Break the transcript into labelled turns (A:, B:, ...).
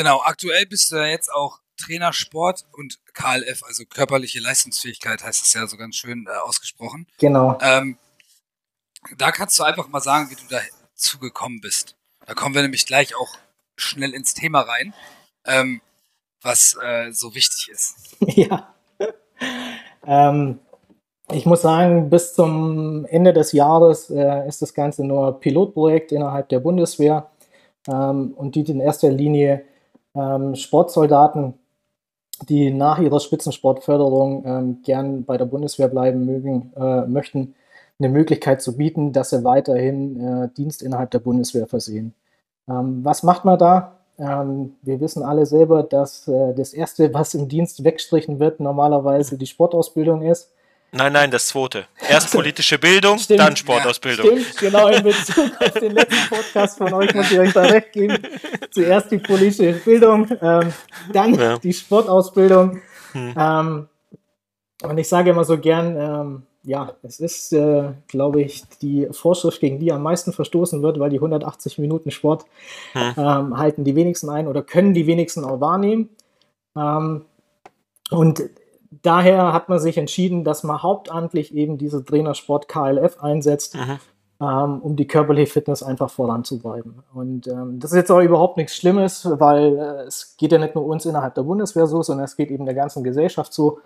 A: Genau, aktuell bist du ja jetzt auch Trainer Sport und KLF, also körperliche Leistungsfähigkeit heißt es ja so ganz schön äh, ausgesprochen.
B: Genau.
A: Ähm, da kannst du einfach mal sagen, wie du dazu gekommen bist. Da kommen wir nämlich gleich auch schnell ins Thema rein, ähm, was äh, so wichtig ist.
B: ja. ähm, ich muss sagen, bis zum Ende des Jahres äh, ist das Ganze nur Pilotprojekt innerhalb der Bundeswehr ähm, und dient in erster Linie ähm, Sportsoldaten, die nach ihrer Spitzensportförderung ähm, gern bei der Bundeswehr bleiben mögen, äh, möchten, eine Möglichkeit zu bieten, dass sie weiterhin äh, Dienst innerhalb der Bundeswehr versehen. Ähm, was macht man da? Ähm, wir wissen alle selber, dass äh, das Erste, was im Dienst wegstrichen wird, normalerweise die Sportausbildung ist.
C: Nein, nein, das zweite. Erst politische Bildung, stimmt, dann Sportausbildung.
B: Ja, stimmt, genau, in Bezug auf den letzten Podcast von euch muss ich euch da recht geben. Zuerst die politische Bildung, ähm, dann ja. die Sportausbildung. Hm. Ähm, und ich sage immer so gern, ähm, ja, es ist, äh, glaube ich, die Vorschrift, gegen die am meisten verstoßen wird, weil die 180 Minuten Sport hm. ähm, halten die wenigsten ein oder können die wenigsten auch wahrnehmen. Ähm, und daher hat man sich entschieden, dass man hauptamtlich eben diese Trainersport KLF einsetzt, ähm, um die körperliche Fitness einfach voranzutreiben. Und ähm, das ist jetzt auch überhaupt nichts Schlimmes, weil äh, es geht ja nicht nur uns innerhalb der Bundeswehr so, sondern es geht eben der ganzen Gesellschaft so.